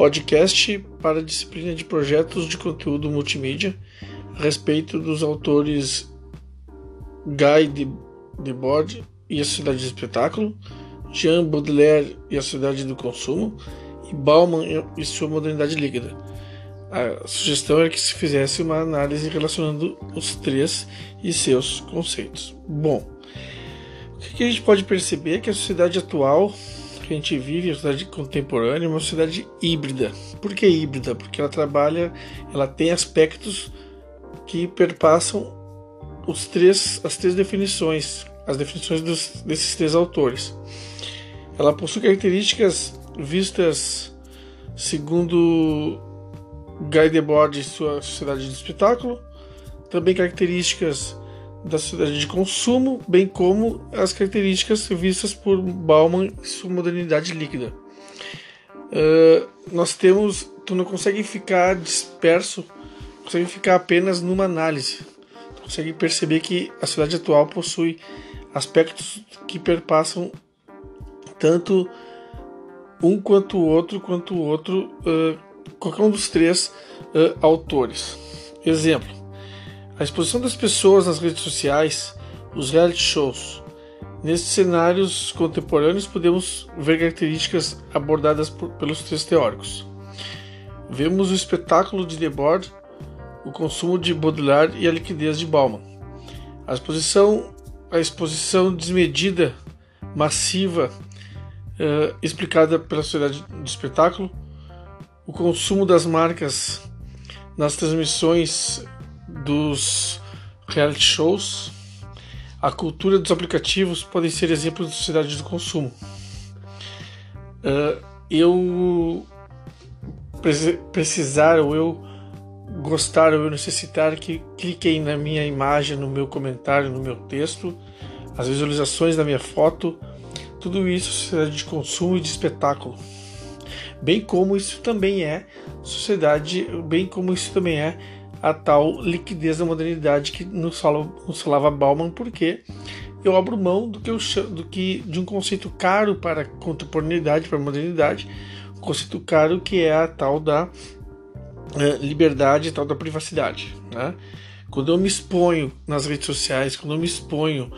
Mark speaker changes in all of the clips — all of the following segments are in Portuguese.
Speaker 1: podcast para a disciplina de projetos de conteúdo multimídia a respeito dos autores Guy Debord e a Sociedade de Espetáculo, Jean Baudelaire e a Sociedade do Consumo e Bauman e sua Modernidade Líquida. A sugestão é que se fizesse uma análise relacionando os três e seus conceitos. Bom, o que a gente pode perceber é que a sociedade atual que a gente vive, a sociedade contemporânea, é uma sociedade híbrida. Por que híbrida? Porque ela trabalha, ela tem aspectos que perpassam os três, as três definições, as definições dos, desses três autores. Ela possui características vistas segundo Guy Debord e sua sociedade de espetáculo, também características da sociedade de consumo, bem como as características vistas por Bauman e sua modernidade líquida. Uh, nós temos, tu não consegue ficar disperso, consegue ficar apenas numa análise. Tu consegue perceber que a sociedade atual possui aspectos que perpassam tanto um quanto o outro, quanto o outro, uh, qualquer um dos três uh, autores. Exemplo a exposição das pessoas nas redes sociais, os reality shows. Nesses cenários contemporâneos, podemos ver características abordadas por, pelos três teóricos. Vemos o espetáculo de Debord, o consumo de Baudelaire e a liquidez de Bauman. A exposição, a exposição desmedida, massiva, uh, explicada pela sociedade do espetáculo, o consumo das marcas nas transmissões dos reality shows, a cultura dos aplicativos podem ser exemplos de sociedade do consumo. Uh, eu precisar ou eu gostar ou eu necessitar que cliquem na minha imagem, no meu comentário, no meu texto, as visualizações da minha foto, tudo isso é sociedade de consumo e de espetáculo. Bem como isso também é sociedade, bem como isso também é a tal liquidez da modernidade que nos, fala, nos falava Bauman, porque eu abro mão do que, eu, do que de um conceito caro para a contemporaneidade, para a modernidade, um conceito caro que é a tal da uh, liberdade, a tal da privacidade. Né? Quando eu me exponho nas redes sociais, quando eu me exponho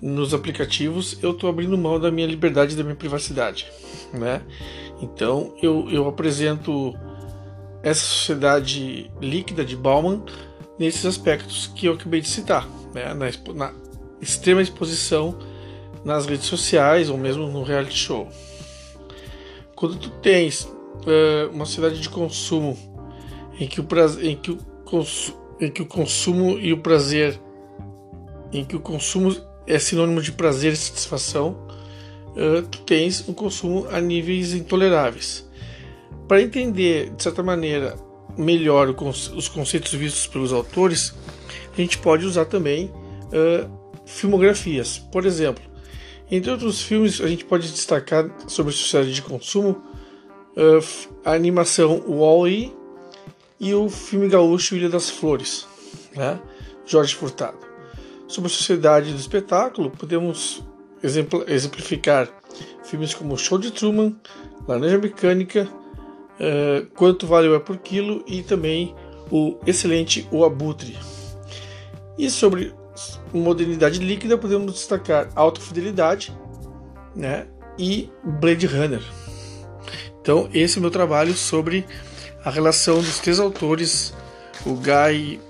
Speaker 1: nos aplicativos, eu estou abrindo mão da minha liberdade da minha privacidade. Né? Então eu, eu apresento essa sociedade líquida de Bauman nesses aspectos que eu acabei de citar, né? na, na extrema exposição nas redes sociais ou mesmo no reality show. Quando tu tens uh, uma sociedade de consumo em que o prazer, em que o, em que o consumo e o prazer, em que o consumo é sinônimo de prazer e satisfação, uh, tu tens um consumo a níveis intoleráveis. Para entender, de certa maneira, melhor os conceitos vistos pelos autores, a gente pode usar também uh, filmografias. Por exemplo, entre outros filmes, a gente pode destacar sobre sociedade de consumo uh, a animação Wall-E e o filme gaúcho Ilha das Flores, né? Jorge Furtado. Sobre a sociedade do espetáculo, podemos exemplificar filmes como Show de Truman, Laranja Mecânica, uh, quanto vale o por quilo e também o excelente o abutre. E sobre modernidade líquida podemos destacar alta fidelidade, né, e Blade Runner. Então esse é o meu trabalho sobre a relação dos três autores, o Guy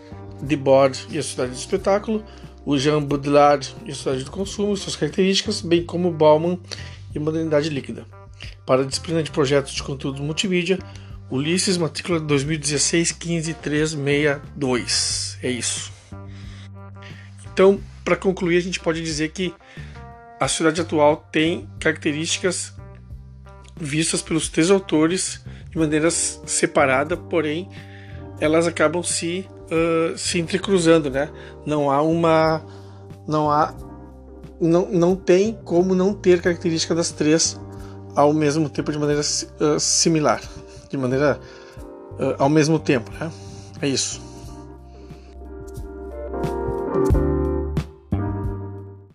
Speaker 1: Debord e a Sociedade do Espetáculo, o Jean Baudelaire e a Sociedade do Consumo, suas características, bem como Bauman e Modernidade Líquida. Para a disciplina de projetos de conteúdo multimídia, Ulisses, matrícula 2016 15362. É isso. Então, para concluir, a gente pode dizer que a sociedade atual tem características vistas pelos três autores de maneira separada, porém elas acabam se uh, se entrecruzando, né? Não há uma não há não, não tem como não ter característica das três ao mesmo tempo de maneira uh, similar, de maneira uh, ao mesmo tempo, né? É isso.